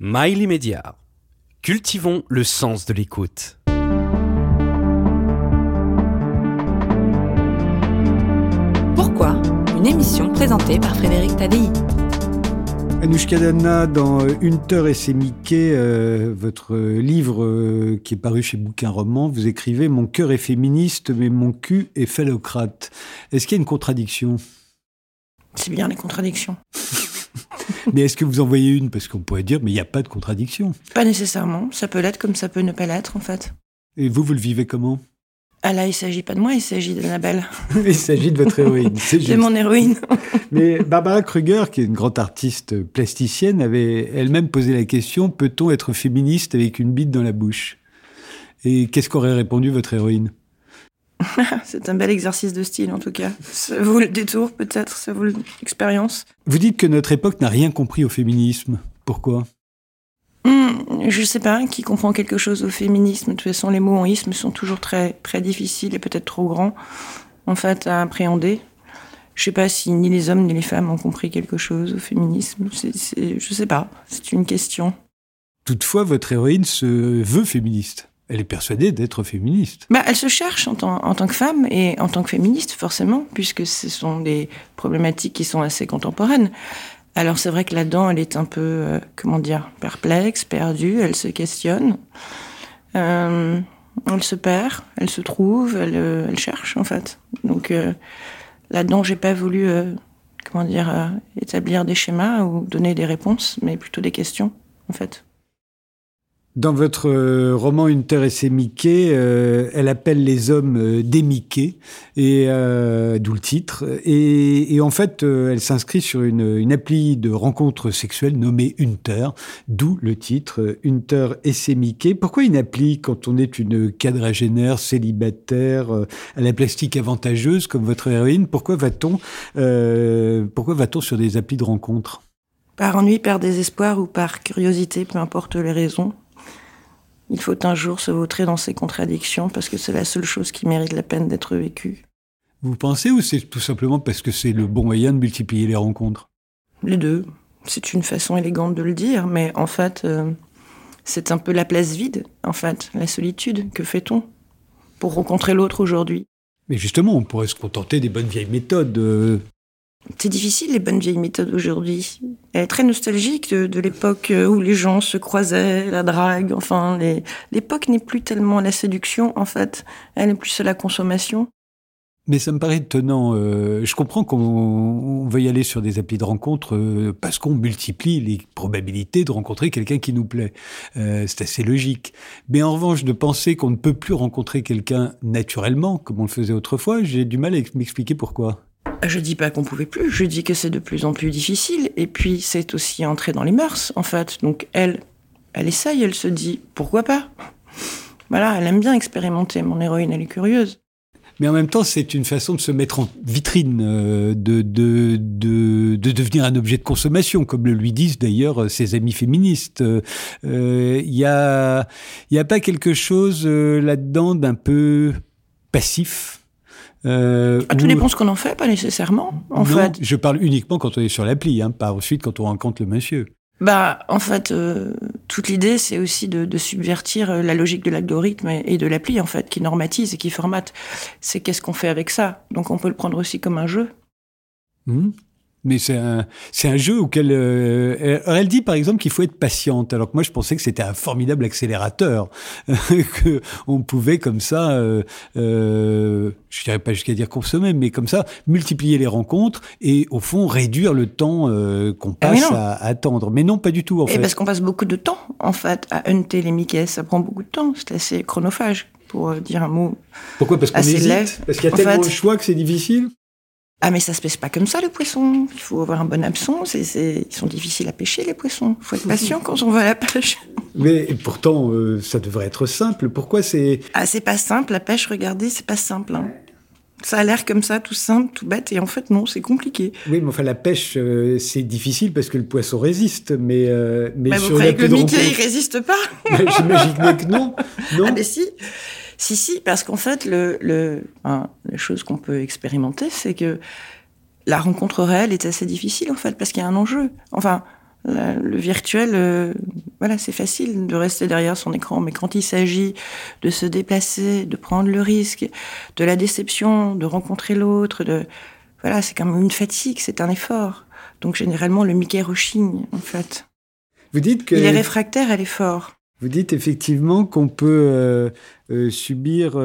Mail immédiat. Cultivons le sens de l'écoute. Pourquoi Une émission présentée par Frédéric Tadei? Anouchka Dana, dans Hunter et ses Mickey, euh, votre livre euh, qui est paru chez Bouquin Roman, vous écrivez Mon cœur est féministe, mais mon cul est phallocrate. Est-ce qu'il y a une contradiction? C'est bien les contradictions. mais est-ce que vous en voyez une? Parce qu'on pourrait dire, mais il n'y a pas de contradiction. Pas nécessairement. Ça peut l'être comme ça peut ne pas l'être, en fait. Et vous, vous le vivez comment? Ah là, il s'agit pas de moi, il s'agit d'Annabelle. il s'agit de votre héroïne. C'est mon héroïne. Mais Barbara Kruger, qui est une grande artiste plasticienne, avait elle-même posé la question peut-on être féministe avec une bite dans la bouche? Et qu'est-ce qu'aurait répondu votre héroïne? C'est un bel exercice de style, en tout cas. Ça vaut le détour, peut-être, ça vaut l'expérience. Vous dites que notre époque n'a rien compris au féminisme. Pourquoi? Hmm, je sais pas, qui comprend quelque chose au féminisme. De toute façon, les mots en isme sont toujours très, très difficiles et peut-être trop grands, en fait, à appréhender. Je sais pas si ni les hommes ni les femmes ont compris quelque chose au féminisme. C'est, je sais pas, c'est une question. Toutefois, votre héroïne se veut féministe. Elle est persuadée d'être féministe. Bah, elle se cherche en tant, en tant que femme et en tant que féministe, forcément, puisque ce sont des problématiques qui sont assez contemporaines. Alors c'est vrai que là-dedans, elle est un peu, euh, comment dire, perplexe, perdue, elle se questionne, euh, elle se perd, elle se trouve, elle, euh, elle cherche en fait. Donc là-dedans, j'ai pas voulu, comment dire, établir des schémas ou donner des réponses, mais plutôt des questions en fait. Dans votre euh, roman Une terre et ses Mickey, euh, elle appelle les hommes euh, des Mickey, et d'où le titre. Et, en fait, elle s'inscrit sur une, appli de rencontres sexuelles nommée Hunter, d'où le titre Hunter et ses Mickey. Pourquoi une appli quand on est une quadragénaire célibataire à la plastique avantageuse comme votre héroïne? Pourquoi va-t-on pourquoi va-t-on sur des applis de rencontres Par ennui, par désespoir ou par curiosité, peu importe les raisons. Il faut un jour se vautrer dans ces contradictions parce que c'est la seule chose qui mérite la peine d'être vécue. Vous pensez ou c'est tout simplement parce que c'est le bon moyen de multiplier les rencontres? Les deux. C'est une façon élégante de le dire, mais en fait, euh, c'est un peu la place vide, en fait, la solitude. Que fait-on pour rencontrer l'autre aujourd'hui? Mais justement, on pourrait se contenter des bonnes vieilles méthodes. Euh, c'est difficile, les bonnes vieilles méthodes aujourd'hui. Elle est très nostalgique de, l'époque où les gens se croisaient, la drague, enfin, l'époque n'est plus tellement la séduction, en fait. Elle est plus à la consommation. Mais ça me paraît étonnant. Euh, je comprends qu'on veuille aller sur des applis de rencontre euh, parce qu'on multiplie les probabilités de rencontrer quelqu'un qui nous plaît. Euh, c'est assez logique. Mais en revanche, de penser qu'on ne peut plus rencontrer quelqu'un naturellement, comme on le faisait autrefois, j'ai du mal à m'expliquer pourquoi. Je dis pas qu'on pouvait plus, je dis que c'est de plus en plus difficile. Et puis, c'est aussi entrer dans les mœurs, en fait. Donc, elle, elle essaye, elle se dit, pourquoi pas? Voilà, elle aime bien expérimenter. Mon héroïne, elle est curieuse. Mais en même temps, c'est une façon de se mettre en vitrine, euh, de, de, de, de, devenir un objet de consommation, comme le lui disent d'ailleurs ses amis féministes. Il euh, y, a, y a pas quelque chose euh, là-dedans d'un peu passif? Euh, ah, tout dépend ce qu'on en fait, pas nécessairement. En fait. je parle uniquement quand on est sur l'appli, hein, pas ensuite quand on rencontre le monsieur. Bah, en fait, euh, toute l'idée, c'est aussi de, subvertir euh, la logique de l'algorithme et, de l'appli, en fait, qui normatise et qui formate. C'est qu'est-ce qu'on fait avec ça? Donc, on peut le prendre aussi comme un jeu. Mmh mais c'est un, c'est un jeu auquel euh, elle dit par exemple qu'il faut être patiente, alors que moi je pensais que c'était un formidable accélérateur, que on pouvait comme ça, euh, euh, je dirais pas jusqu'à dire consommer, mais comme ça multiplier les rencontres et au fond réduire le temps euh, qu'on ah passe à, attendre. Mais non, pas du tout en et Parce qu'on passe beaucoup de temps en fait à hunter les Mickey, ça prend beaucoup de temps, c'est assez chronophage pour euh, dire un mot. Pourquoi? Parce qu'on hésite, parce qu'il y a tellement de choix que c'est difficile? Ah mais ça se pêche pas comme ça le poisson. Il faut avoir un bon hameçon. Ils sont difficiles à pêcher les poissons. Il faut être patient quand on va à la pêche. Mais pourtant, euh, ça devrait être simple. Pourquoi c'est Ah c'est pas simple la pêche. Regardez, c'est pas simple. Hein. Ça a l'air comme ça, tout simple, tout bête, et en fait non, c'est compliqué. Oui, mais enfin la pêche, euh, c'est difficile parce que le poisson résiste, mais euh, mais, mais vous croyez que le Mickey il résiste pas J'imagine que non. Non. Ah mais si. Si, si, parce qu'en fait, le, le, la chose qu'on peut expérimenter, c'est que la rencontre réelle est assez difficile, en fait, parce qu'il y a un enjeu. Enfin, le virtuel, euh, voilà, c'est facile de rester derrière son écran, mais quand il s'agit de se déplacer, de prendre le risque, de la déception, de rencontrer l'autre, de voilà, c'est comme une fatigue, c'est un effort. Donc généralement, le Mickey rechigne, en fait. Vous dites que il est réfractaire à l'effort. Vous dites effectivement qu'on peut euh, euh, subir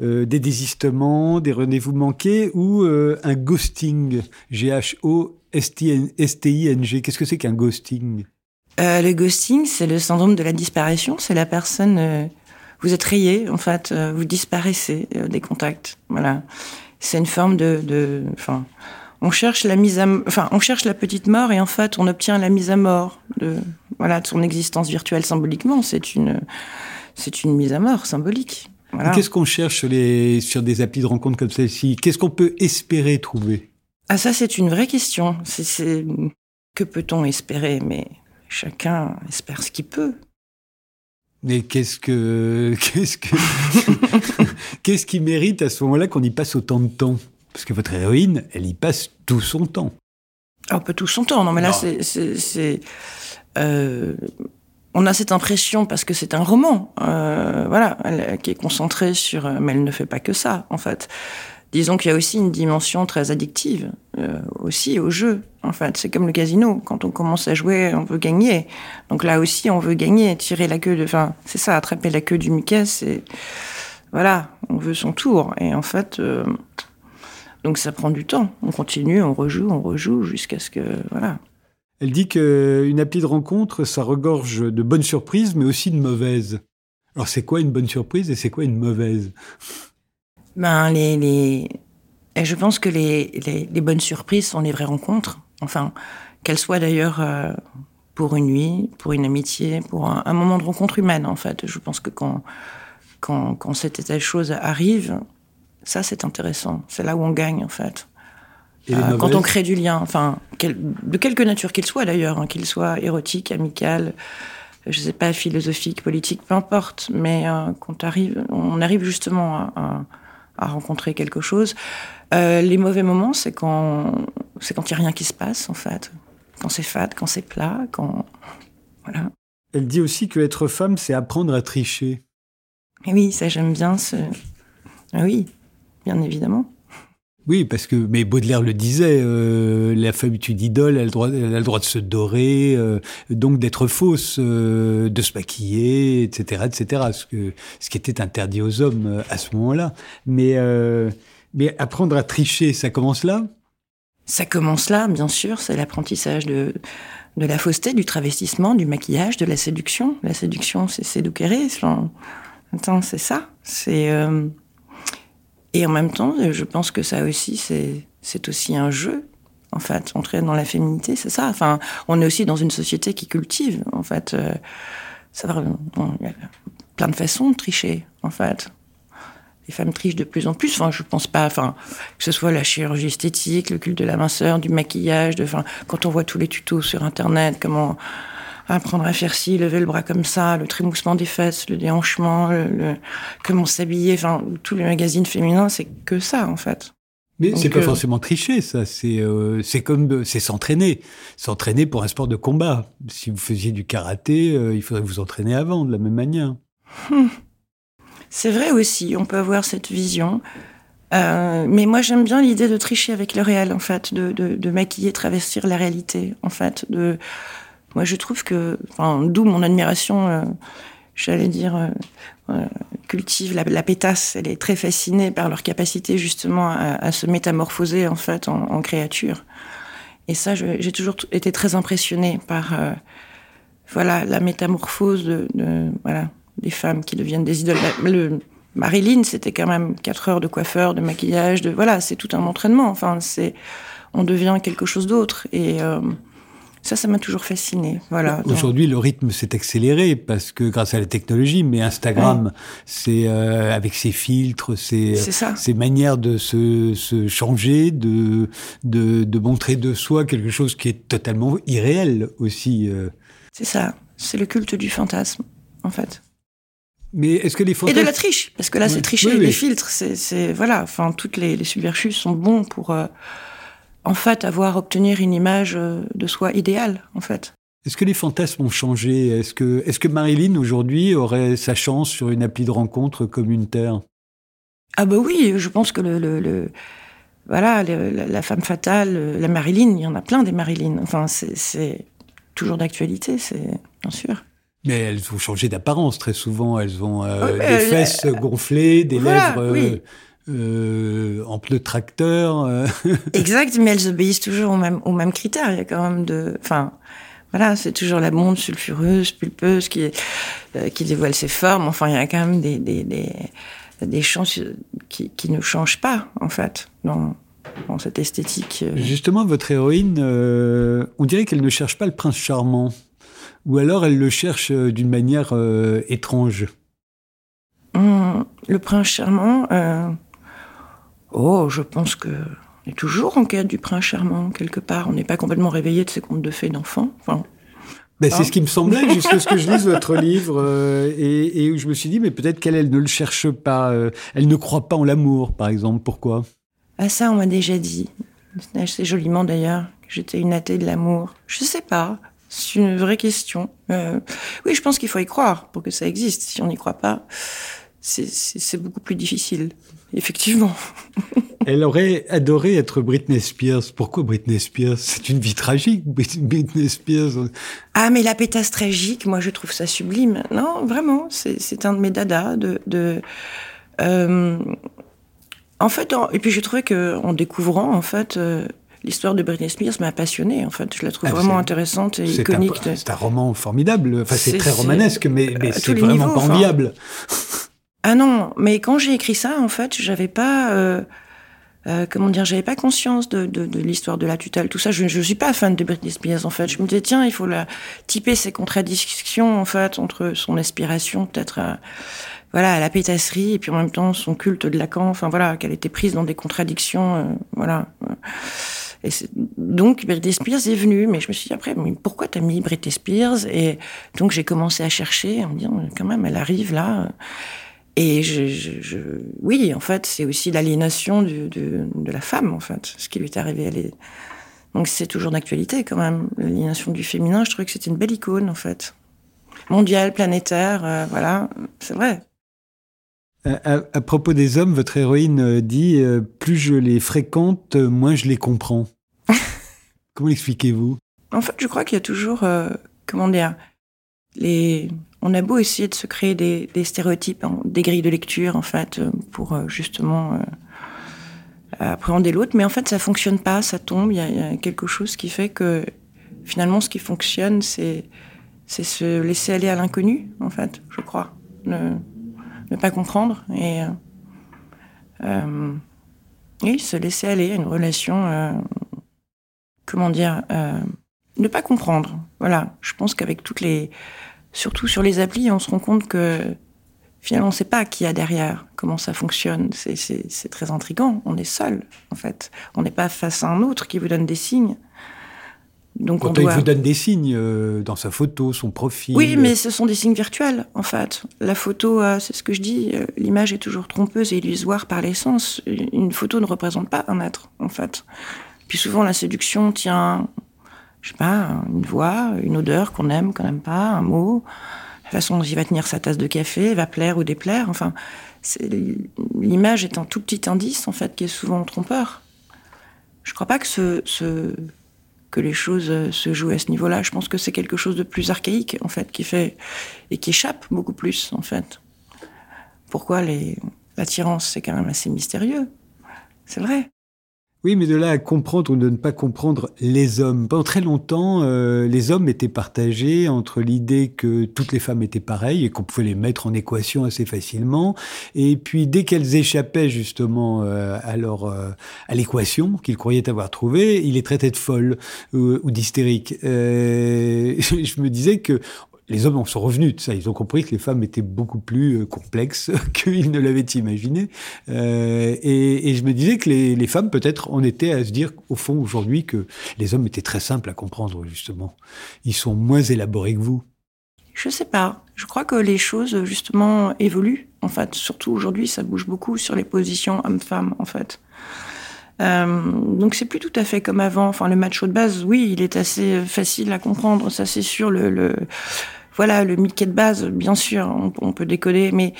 des désistements, des rendez-vous manqués ou un ghosting, G-H-O S-T-I-N-G. Qu'est-ce que c'est qu'un ghosting? Euh, Le ghosting, c'est le syndrome de la disparition. C'est la personne, euh, vous êtes rayé, en fait, euh, vous disparaissez des contacts. Voilà. C'est une forme de, enfin, on cherche la mise enfin, on cherche la petite mort et en fait, on obtient la mise à mort voilà, de son existence virtuelle symboliquement. C'est une, c'est une mise à mort symbolique. Qu'est-ce qu'on cherche sur, les, sur des applis de rencontre comme celle-ci? Qu'est-ce qu'on peut espérer trouver? Ah ça c'est une vraie question. C'est que peut-on espérer? Mais chacun espère ce qu'il peut. Mais qu'est-ce que qu'est-ce que qu'est-ce qui mérite à ce moment-là qu'on y passe autant de temps? Parce que votre héroïne, elle y passe tout son temps. Un peu tout son temps. Non, mais là c'est euh, on a cette impression parce que c'est un roman, euh, voilà, qui est concentré sur. Mais elle ne fait pas que ça, en fait disons qu'il y a aussi une dimension très addictive euh, aussi au jeu. En fait, c'est comme le casino. Quand on commence à jouer, on veut gagner. Donc là aussi, on veut gagner, tirer la queue de. Enfin, c'est ça, attraper la queue du Mickey. C'est voilà, on veut son tour. Et en fait, euh, donc ça prend du temps. On continue, on rejoue, on rejoue jusqu'à ce que voilà. Elle dit qu'une appli de rencontre, ça regorge de bonnes surprises, mais aussi de mauvaises. Alors c'est quoi une bonne surprise et c'est quoi une mauvaise? Ben, je pense que les, bonnes surprises sont les vraies rencontres. Enfin, qu'elles soient d'ailleurs euh, pour une nuit, pour une amitié, pour un, moment de rencontre humaine, en fait. Je pense que quand, quand, quand cet état de choses arrive, ça, c'est intéressant. C'est là où on gagne, en fait. Euh, quand on crée du lien, enfin, quel, de quelque nature qu'il soit d'ailleurs, hein, qu'il soit érotique, amical, je sais pas, philosophique, politique, peu importe, mais euh, quand arrive, on arrive justement à, à à rencontrer quelque chose. Euh, les mauvais moments, c'est quand c'est quand il n'y a rien qui se passe, en fait. Quand c'est fade, quand c'est plat, quand. Voilà. Elle dit aussi que être femme, c'est apprendre à tricher. oui, ça j'aime bien ce. Ah oui, bien évidemment. Oui, parce que mais Baudelaire le disait, euh, la femme est une idole, elle a le droit, elle a le droit de se dorer, euh, donc d'être fausse, euh, de se maquiller, etc., etc. Ce, qui était interdit aux hommes euh, à ce moment-là. Mais apprendre à tricher, ça commence là? Ça commence là, bien sûr. C'est l'apprentissage de de la fausseté, du travestissement, du maquillage, de la séduction. La séduction, c'est séduquer. Attends, c'est ça? C'est et en même temps, je pense que ça aussi, c'est, aussi un jeu. En fait, entrer dans la féminité, c'est ça. Enfin, on est aussi dans une société qui cultive. En fait, euh, ça va, il y a plein de façons de tricher. En fait, les femmes trichent de plus en plus. Enfin, je pense pas. Enfin, que ce soit la chirurgie esthétique, le culte de la minceur, du maquillage. De, enfin, quand on voit tous les tutos sur Internet, comment apprendre à faire ci, lever le bras comme ça, le trémoussement des fesses, le déhanchement, le, comment s'habiller, enfin tous les magazines féminins, c'est que ça en fait. Mais c'est pas euh, forcément tricher, ça. C'est euh, c'est comme c'est s'entraîner, s'entraîner pour un sport de combat. Si vous faisiez du karaté, euh, il faudrait vous entraîner avant, de la même manière. Hmm. C'est vrai aussi. On peut avoir cette vision. mais moi, j'aime bien l'idée de tricher avec le réel, en fait, de, de, de maquiller, travestir la réalité, en fait, de moi, je trouve que, enfin, d'où mon admiration, euh, j'allais dire, euh, euh, cultive la, pétasse. Elle est très fascinée par leur capacité justement à, se métamorphoser en fait en, créature. Et ça, j'ai toujours été très impressionnée par, voilà, la métamorphose de, voilà, des femmes qui deviennent des idoles. Le, Marilyn, c'était quand même quatre heures de coiffeur, de maquillage, de voilà, c'est tout un entraînement. Enfin, c'est, on devient quelque chose d'autre et ça, ça m'a toujours fasciné. Voilà. Aujourd'hui, le rythme s'est accéléré parce que grâce à la technologie, mais Instagram, c'est euh, avec ses filtres, ses, ses manières de se, se changer, de, de, de, montrer de soi quelque chose qui est totalement irréel aussi. Euh. C'est ça. C'est le culte du fantasme, en fait. Mais est-ce que les fantasmes... Et de la triche, parce que là, c'est tricher. Les filtres, c'est, voilà. Enfin, toutes les, les sont bons pour. Euh, en fait, avoir, obtenir une image de soi idéale, en fait. Est-ce que les fantasmes ont changé? Est-ce que, est que Marilyn, aujourd'hui, aurait sa chance sur une appli de rencontre communautaire Ah bah oui, je pense que le, voilà, la, femme fatale, la Marilyn, il y en a plein des Marilyn. Enfin, c'est toujours d'actualité, c'est bien sûr. Mais elles ont changé d'apparence très souvent. Elles ont euh, des fesses gonflées, des lèvres euh, euh, en pneu tracteur. exact, mais elles obéissent toujours aux mêmes, aux mêmes critères. Il y a quand même de, enfin, voilà, c'est toujours la blonde sulfureuse, pulpeuse qui, qui dévoile ses formes. Enfin, il y a quand même des, des, des, des chances qui, qui ne changent pas, en fait, dans, dans cette esthétique. Justement, votre héroïne, on dirait qu'elle ne cherche pas le prince charmant ou alors elle le cherche euh, d'une manière euh, étrange hum, Le prince charmant, euh, oh, je pense que est toujours en quête du prince charmant quelque part. On n'est pas complètement réveillé de ces contes de fées d'enfants. Enfin, ben, c'est ce qui me semblait jusqu'à ce que je lise votre livre et, où je me suis dit mais peut-être qu'elle elle ne le cherche pas, elle ne croit pas en l'amour par exemple. Pourquoi? Ah ça on m'a déjà dit. C'est joliment d'ailleurs que j'étais une athée de l'amour. Je sais pas. C'est une vraie question. Euh, oui, je pense qu'il faut y croire pour que ça existe. Si on n'y croit pas, c'est beaucoup plus difficile. Effectivement. Elle aurait adoré être Britney Spears. Pourquoi Britney Spears? C'est une vie tragique, Britney Spears. Ah, mais la pétasse tragique, moi, je trouve ça sublime. Non, vraiment, c'est un de mes dadas. De, de euh, en fait, et puis j'ai trouvé que en découvrant, en fait, euh, l'histoire de Britney Spears m'a passionné. En fait, je la trouve ah, vraiment intéressante et iconique. C'est un roman formidable. Enfin, c'est très romanesque, mais, mais c'est vraiment pas enviable. Ah non, mais quand j'ai écrit ça, en fait, j'avais pas. Euh, euh, comment dire, j'avais pas conscience de, de, de l'histoire de la tutelle, tout ça. Je, je suis pas fan de Britney Spears en fait. Je me disais tiens, il faut la typer ces contradictions en fait entre son aspiration peut-être voilà à la pétasserie et puis en même temps son culte de Lacan. Enfin voilà, qu'elle était prise dans des contradictions. Euh, voilà. Et donc Britney Spears est venue, mais je me suis dit après, mais pourquoi t'as mis Britney Spears? Et donc j'ai commencé à chercher, en me disant quand même, elle arrive là. Et je, je, je oui, en fait, c'est aussi l'aliénation de, la femme, en fait, ce qui lui est arrivé. Elle est... Donc c'est toujours d'actualité quand même, l'aliénation du féminin. Je trouvais que c'était une belle icône, en fait, mondiale, planétaire, euh, voilà, c'est vrai. À, propos des hommes, votre héroïne euh, dit euh, plus je les fréquente, moins je les comprends. comment l'expliquez-vous? En fait, je crois qu'il y a toujours, euh, comment dire, les. On a beau essayer de se créer des, stéréotypes, hein, des grilles de lecture, en fait, pour justement appréhender l'autre, mais en fait, ça fonctionne pas, ça tombe. Il y, a, quelque chose qui fait que finalement, ce qui fonctionne, c'est se laisser aller à l'inconnu, en fait, je crois ne pas comprendre et, euh, euh se laisser aller à une relation, euh, comment dire, euh, ne pas comprendre. Voilà, je pense qu'avec toutes les, surtout sur les applis, on se rend compte que finalement on ne sait pas qui y a derrière, comment ça fonctionne. C'est très intrigant. On est seul, en fait. On n'est pas face à un autre qui vous donne des signes. Donc Quand il vous donne des signes euh, dans sa photo, son profil. Oui, mais ce sont des signes virtuels, en fait. La photo, euh, c'est ce que je dis, euh, l'image est toujours trompeuse et illusoire par l'essence. Une photo ne représente pas un être, en fait. Puis souvent, la séduction tient, je sais pas, une voix, une odeur qu'on aime, qu'on n'aime pas, un mot, la façon dont il va tenir sa tasse de café, va plaire ou déplaire. Enfin, l'image est un tout petit indice, en fait, qui est souvent trompeur. Je crois pas que ce, ce que les choses euh, se jouent à ce niveau-là. Je pense que c'est quelque chose de plus archaïque, en fait, qui fait et qui échappe beaucoup plus, en fait. Pourquoi l'attirance, c'est quand même assez mystérieux. C'est vrai. Oui, mais de là à comprendre ou de ne pas comprendre les hommes. Pendant très longtemps, euh, les hommes étaient partagés entre l'idée que toutes les femmes étaient pareilles et qu'on pouvait les mettre en équation assez facilement. Et puis, dès qu'elles échappaient justement euh, à, euh, à l'équation qu'ils croyaient avoir trouvée, ils les traitaient de folles ou d'hystériques. je me disais que les hommes en sont revenus de ça. Ils ont compris que les femmes étaient beaucoup plus euh, complexes qu'ils ne l'avaient imaginé. Euh, et, je me disais que les, femmes, peut-être, en étaient à se dire, au fond, aujourd'hui, que les hommes étaient très simples à comprendre, justement. Ils sont moins élaborés que vous. Je sais pas. Je crois que les choses, justement, évoluent. En fait, surtout aujourd'hui, ça bouge beaucoup sur les positions hommes-femmes, en fait. Euh, donc c'est plus tout à fait comme avant. Enfin, le macho de base, oui, il est assez facile à comprendre, ça c'est sûr. Le, voilà, le Mickey de base, bien sûr, on, on peut décoder, mais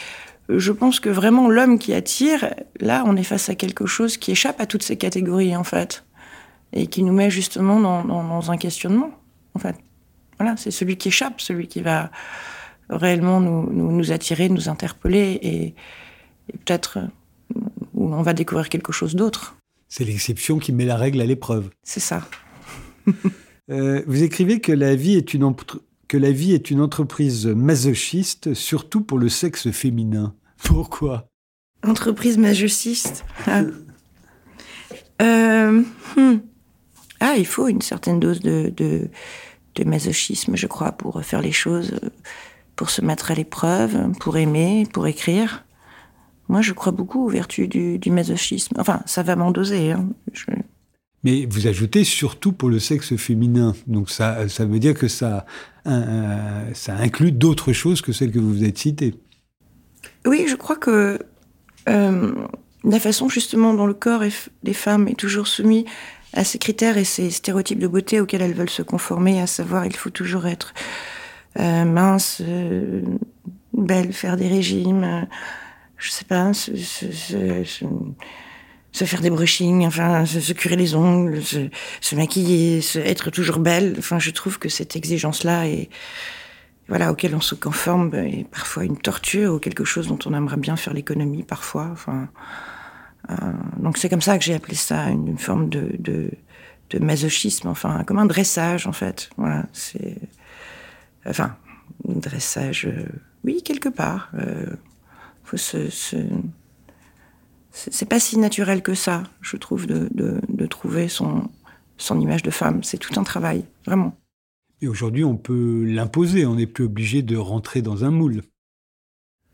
je pense que vraiment l'homme qui attire, là, on est face à quelque chose qui échappe à toutes ces catégories, en fait, et qui nous met justement dans, dans, dans un questionnement, en fait. Voilà, c'est celui qui échappe, celui qui va réellement nous, nous, nous attirer, nous interpeller, et, et peut-être où on va découvrir quelque chose d'autre. C'est l'exception qui met la règle à l'épreuve. C'est ça. euh, vous écrivez que la vie est une que la vie est une entreprise masochiste, surtout pour le sexe féminin. Pourquoi? Entreprise masochiste? Ah. Euh, hmm. ah. il faut une certaine dose de, de, de, masochisme, je crois, pour faire les choses, pour se mettre à l'épreuve, pour aimer, pour écrire. Moi, je crois beaucoup aux vertus du, du masochisme. Enfin, ça va m'en doser. Hein. Je... Mais vous ajoutez surtout pour le sexe féminin. Donc ça, ça veut dire que ça, ça inclut d'autres choses que celles que vous êtes citées. Oui, je crois que euh, la façon justement dont le corps des femmes est toujours soumis à ces critères et ces stéréotypes de beauté auxquels elles veulent se conformer, à savoir il faut toujours être euh, mince, euh, belle, faire des régimes, je sais pas, se, se faire des brushings, enfin, se, curer les ongles, se, maquiller, être toujours belle. Enfin, je trouve que cette exigence-là est, voilà, auquel on se conforme est parfois une torture ou quelque chose dont on aimerait bien faire l'économie parfois. Enfin, euh, donc c'est comme ça que j'ai appelé ça une, une forme de, de, de, masochisme, enfin, comme un dressage en fait. Voilà, c'est, enfin, un dressage, euh, oui, quelque part. Euh, faut se, se c'est pas si naturel que ça, je trouve, de, de, de trouver son, son image de femme. C'est tout un travail, vraiment. Et aujourd'hui, on peut l'imposer, on n'est plus obligé de rentrer dans un moule.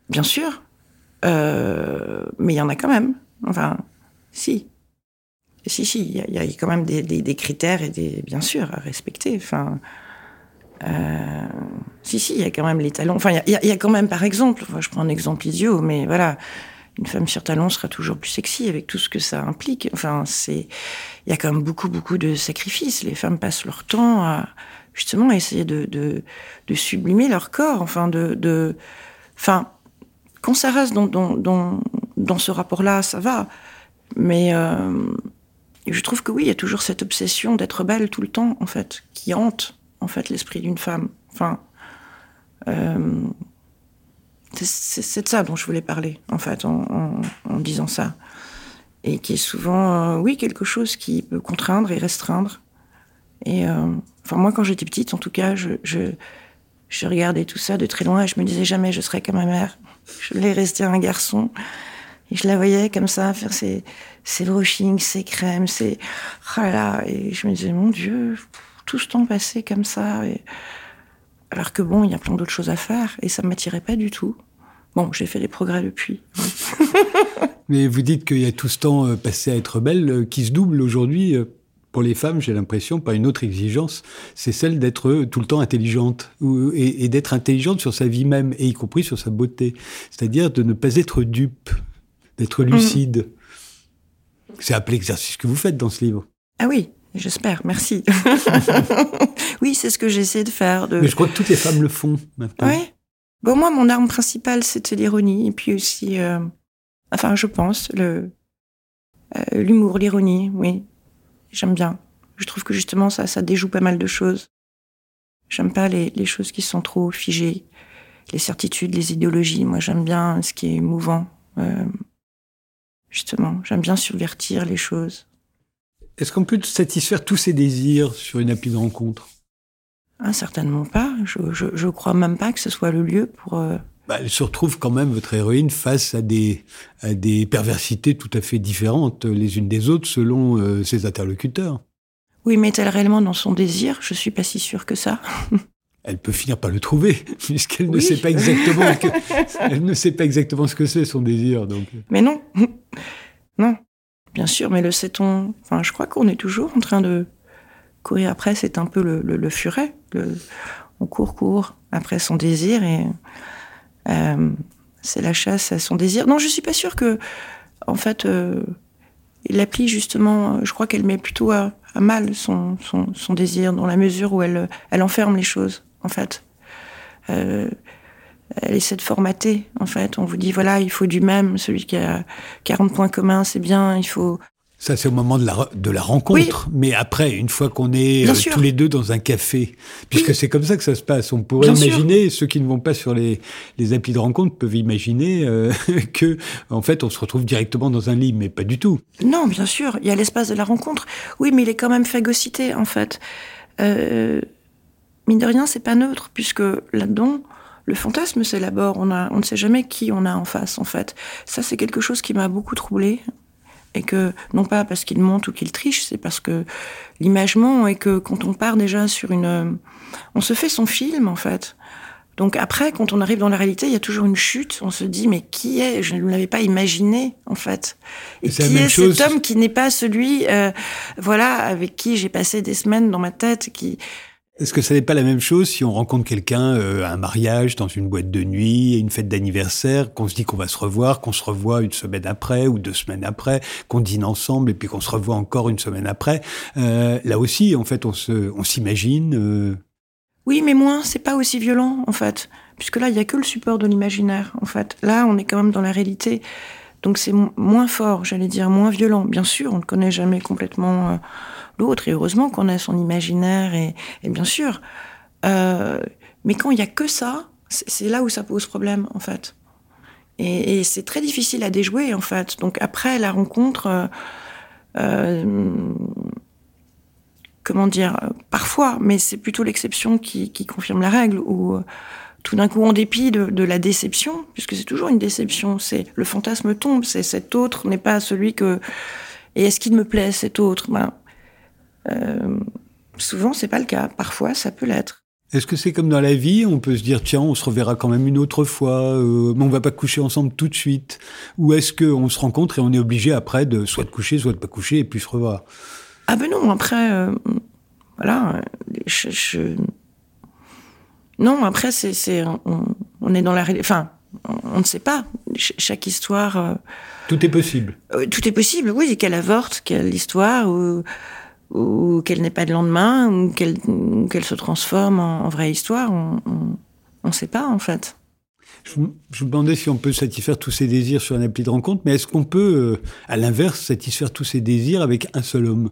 Bien sûr, euh, mais il y en a quand même. Enfin, si. Si, si, il y, a quand même des, des, des, critères et des, bien sûr, à respecter. Enfin, euh, si, si, il y a quand même les talons. Enfin, il y, y, a quand même, par exemple, je prends un exemple idiot, mais voilà, une femme sur talon sera toujours plus sexy avec tout ce que ça implique. Enfin, c'est, il y a quand même beaucoup, beaucoup de sacrifices. Les femmes passent leur temps à justement essayer de, de, sublimer leur corps. Enfin, de, de, enfin, quand ça reste dans, dans, dans, dans ce rapport-là, ça va. Mais euh, je trouve que oui, il y a toujours cette obsession d'être belle tout le temps, en fait, qui hante en fait l'esprit d'une femme. Enfin. Euh, c'est de ça dont je voulais parler, en fait, en, disant ça. Et qui est souvent, euh, oui, quelque chose qui peut contraindre et restreindre. Et, euh, enfin, moi, quand j'étais petite, en tout cas, je, regardais tout ça de très loin et je me disais jamais je serais comme ma mère. Je voulais rester un garçon. Et je la voyais comme ça, faire ses, ses brushings, ses crèmes, ses. Oh là, et je me disais, mon Dieu, tout ce temps passé comme ça. Alors que bon, il y a plein d'autres choses à faire et ça ne m'attirait pas du tout. Bon, j'ai fait des progrès depuis. Mais vous dites qu'il y a tout ce temps passé à être belle qui se double aujourd'hui. Pour les femmes, j'ai l'impression, par une autre exigence, c'est celle d'être tout le temps intelligente et, et d'être intelligente sur sa vie même, et y compris sur sa beauté. C'est-à-dire de ne pas être dupe, d'être lucide. Mmh. C'est un peu l'exercice que vous faites dans ce livre. Ah oui, J'espère, merci. oui, c'est ce que j'essaie de faire. De... Mais je crois que toutes les femmes le font maintenant. Oui. Bon, moi, mon arme principale, c'était l'ironie. Et puis aussi, euh, enfin, je pense, le euh, l'humour, l'ironie, oui. J'aime bien. Je trouve que justement, ça, ça déjoue pas mal de choses. J'aime pas les, les choses qui sont trop figées, les certitudes, les idéologies. Moi, j'aime bien ce qui est mouvant. Euh, justement, j'aime bien subvertir les choses. Est-ce qu'on peut satisfaire tous ses désirs sur une appli de rencontre? Ah, Certainement pas. Je, je, je, crois même pas que ce soit le lieu pour. Euh... Bah, elle se retrouve quand même, votre héroïne, face à des, à des perversités tout à fait différentes les unes des autres selon euh, ses interlocuteurs. Oui, mais est-elle réellement dans son désir? Je suis pas si sûre que ça. elle peut finir par le trouver, puisqu'elle oui. ne sait pas exactement que, elle ne sait pas exactement ce que c'est son désir. Donc. Mais non, non. Bien sûr, mais le sait-on? Enfin, je crois qu'on est toujours en train de courir après. C'est un peu le, furet. On court, court après son désir et euh, c'est la chasse à son désir. Non, je suis pas sûre que, en fait, euh, l'appli, justement, je crois qu'elle met plutôt à, mal son, son, désir, dans la mesure où elle, elle enferme les choses, en fait. Euh, elle essaie de formater, en fait. On vous dit, voilà, il faut du même, celui qui a 40 points communs, c'est bien, il faut... Ça, c'est au moment de la, de la rencontre. Mais après, une fois qu'on est euh, tous les deux dans un café, puisque c'est comme ça que ça se passe, on pourrait imaginer, ceux qui ne vont pas sur les, les applis de rencontre peuvent imaginer euh, que, en fait, on se retrouve directement dans un lit, mais pas du tout. Non, bien sûr, il y a l'espace de la rencontre. Oui, mais il est quand même phagocyté, en fait. Euh, mine de rien, c'est pas neutre, puisque là-dedans, le fantasme s'élabore. On, a, on ne sait jamais qui on a en face, en fait. Ça, c'est quelque chose qui m'a beaucoup troublé et que non pas parce qu'il monte ou qu'il triche, c'est parce que l'imagement et que quand on part déjà sur une, on se fait son film en fait. Donc après, quand on arrive dans la réalité, il y a toujours une chute. On se dit mais qui est? Je ne l'avais pas imaginé en fait. Et, qui est cet homme qui n'est pas celui, euh, voilà, avec qui j'ai passé des semaines dans ma tête, qui est-ce que ça n'est pas la même chose si on rencontre quelqu'un euh, à un mariage, dans une boîte de nuit, une fête d'anniversaire, qu'on se dit qu'on va se revoir, qu'on se revoit une semaine après ou deux semaines après, qu'on dîne ensemble et puis qu'on se revoit encore une semaine après euh, Là aussi, en fait, on se, on s'imagine. Euh... Oui, mais moins. C'est pas aussi violent, en fait, puisque là, il y a que le support de l'imaginaire. En fait, là, on est quand même dans la réalité. Donc c'est moins fort, j'allais dire, moins violent. Bien sûr, on ne connaît jamais complètement euh, l'autre, et heureusement qu'on a son imaginaire, et, bien sûr. Euh, mais quand il n'y a que ça, c'est là où ça pose problème, en fait. Et, c'est très difficile à déjouer, en fait. Donc après la rencontre, euh, comment dire, parfois, mais c'est plutôt l'exception qui, confirme la règle, où tout d'un coup, en dépit de, la déception, puisque c'est toujours une déception, c'est le fantasme tombe, c'est cet autre n'est pas celui que. Et est-ce qu'il me plaît cet autre? Ben, euh, Souvent, c'est pas le cas. Parfois, ça peut l'être. Est-ce que c'est comme dans la vie On peut se dire tiens, on se reverra quand même une autre fois, euh, mais on va pas coucher ensemble tout de suite. Ou est-ce qu'on se rencontre et on est obligé après de soit de coucher, soit de pas coucher et puis se revoir? Ah ben non, après, euh, voilà, je non, après, c'est, on, est dans la, enfin, on, ne sait pas. chaque histoire. Euh, tout est possible. Tout est possible, oui, qu'elle avorte, qu'elle l'histoire, ou, ou qu'elle n'ait pas de lendemain, ou qu'elle, se transforme en, vraie histoire. On ne sait pas, en fait. Je vous, demandais si on peut satisfaire tous ces désirs sur un appli de rencontre, mais est-ce qu'on peut, euh, à l'inverse, satisfaire tous ces désirs avec un seul homme?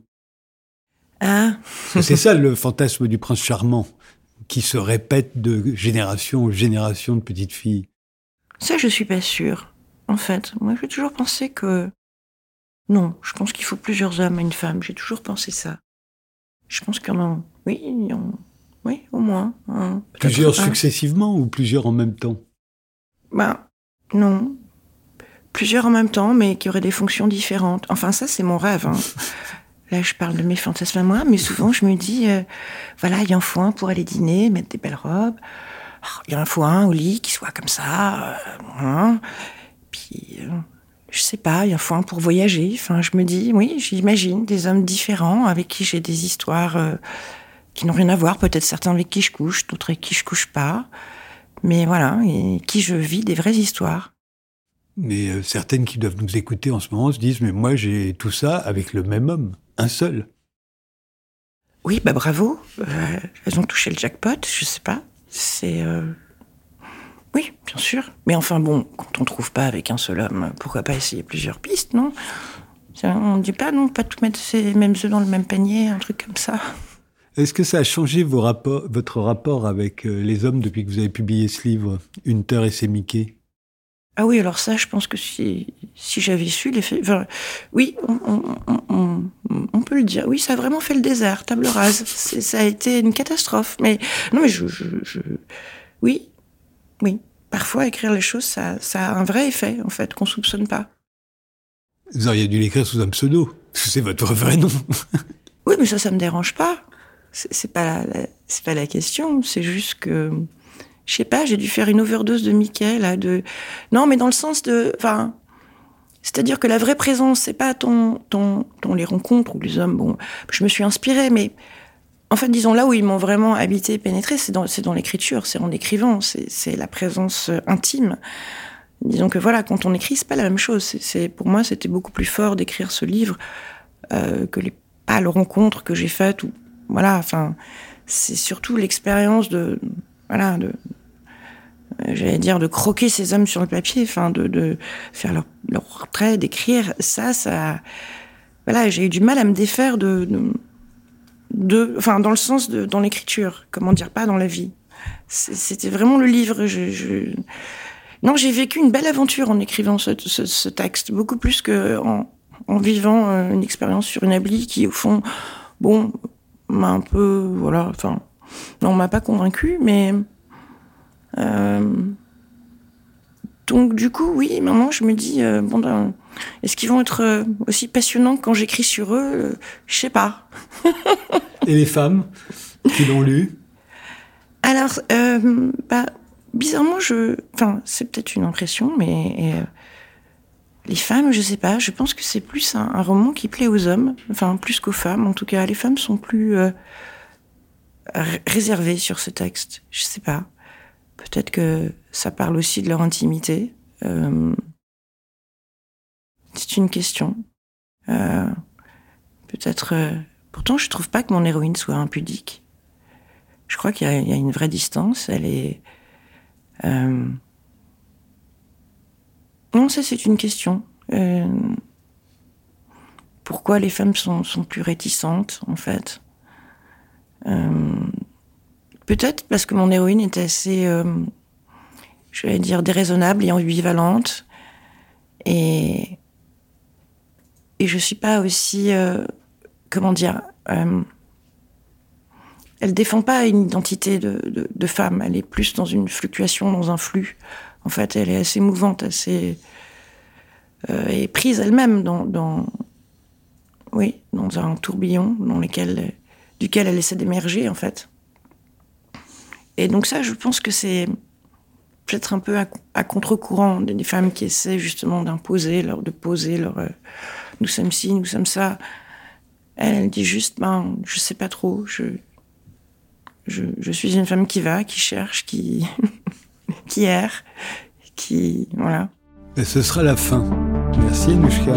Ah. c'est ça le fantasme du prince charmant qui se répète de génération en génération de petites filles Ça, je suis pas sûre. En fait, moi, j'ai toujours pensé que non, je pense qu'il faut plusieurs hommes à une femme. J'ai toujours pensé ça. Je pense qu'il y en a, oui, oui, au moins. plusieurs successivement ou plusieurs en même temps? Ben, non. Plusieurs en même temps, mais qui auraient des fonctions différentes. Enfin, ça, c'est mon rêve. Hein. Là, je parle de mes fantasmes à moi, mais souvent, je me dis, euh, voilà, il y a un foin pour aller dîner, mettre des belles robes. Oh, il y a un foin au lit qui soit comme ça. Euh, hein. Puis, euh, je sais pas, il y a un pour voyager. Enfin, je me dis, oui, j'imagine des hommes différents avec qui j'ai des histoires qui n'ont rien à voir. Peut-être certains avec qui je couche, d'autres avec qui je couche pas. Mais voilà, et qui je vis des vraies histoires. Mais certaines qui doivent nous écouter en ce moment se disent, mais moi j'ai tout ça avec le même homme un seul. Oui, bah bravo. Euh, elles ont touché le jackpot, je sais pas. C'est. Oui, bien sûr. Mais enfin bon, quand on trouve pas avec un seul homme, pourquoi pas essayer plusieurs pistes, non? On dit pas, non, pas tout mettre ces mêmes œufs dans le même panier, un truc comme ça. Est-ce que ça a changé vos rapports, votre rapport avec euh, les hommes depuis que vous avez publié ce livre, Une terre et ses Mickey? Ah oui, alors ça, je pense que si, si j'avais su les faits... Enfin, oui, on, peut le dire. Oui, ça a vraiment fait le désert, table rase. Ça a été une catastrophe. Mais non, mais je, je, oui, oui. Parfois, écrire les choses, ça, ça a un vrai effet, en fait, qu'on soupçonne pas. Vous auriez dû l'écrire sous un pseudo. C'est votre vrai nom. oui, mais ça, ça me dérange pas. C'est pas, c'est pas la question. C'est juste que je sais pas, j'ai dû faire une overdose de Mickey, là, de, non, mais dans le sens de, enfin, c'est-à-dire que la vraie présence, c'est pas ton, ton, ton, les rencontres ou les hommes, bon, je me suis inspirée, mais, en fait, disons, là où ils m'ont vraiment habité, pénétré, c'est dans, l'écriture, c'est en écrivant, c'est, la présence intime. disons que voilà, quand on écrit, c'est pas la même chose. C'est pour moi, c'était beaucoup plus fort d'écrire ce livre euh, que les pas le rencontre que j'ai faite ou voilà. Enfin, c'est surtout l'expérience de voilà de euh, j'allais dire de croquer ces hommes sur le papier, enfin de, faire leur, leur d'écrire ça, ça voilà, j'ai eu du mal à me défaire de, de enfin dans le sens de dans l'écriture, comment dire pas dans la vie. C'était vraiment le livre. Non, j'ai vécu une belle aventure en écrivant ce, texte, beaucoup plus que en, vivant euh, une expérience sur une abli qui, au fond, bon, m'a un peu, voilà, enfin, non, m'a pas convaincu, mais euh, donc du coup, oui, maintenant je me dis, euh, bon, ben, est-ce qu'ils vont être euh, aussi passionnants quand j'écris sur eux euh, Je sais pas. Et les femmes qui l'ont lu? Alors, bah, bizarrement, je, enfin, c'est peut-être une impression, mais les femmes, je sais pas. Je pense que c'est plus un, un, roman qui plaît aux hommes, enfin plus qu'aux femmes. En tout cas, les femmes sont plus réservées sur ce texte. Je sais pas. Peut-être que ça parle aussi de leur intimité. Euh, c'est une question. Euh, Peut-être. Euh, pourtant, je trouve pas que mon héroïne soit impudique. Je crois qu'il y, a une vraie distance. Elle est. Euh, non, ça c'est une question. Pourquoi les femmes sont, sont, plus réticentes, en fait? Peut-être parce que mon héroïne est assez, je vais dire, déraisonnable et ambivalente. Et, et je suis pas aussi, euh, comment dire, euh, elle défend pas une identité de, femme. Elle est plus dans une fluctuation, dans un flux. En fait, elle est assez mouvante, assez euh, et prise elle-même dans, oui, dans un tourbillon dans lequel, duquel elle essaie d'émerger en fait. Et donc ça, je pense que c'est peut-être un peu à, contre-courant des, femmes qui essaient justement d'imposer, de poser leur euh, nous sommes ci, nous sommes ça. Elle, dit juste, ben, je sais pas trop, je suis une femme qui va, qui cherche, qui, qui erre, qui, voilà. Et ce sera la fin. Merci, Nushka.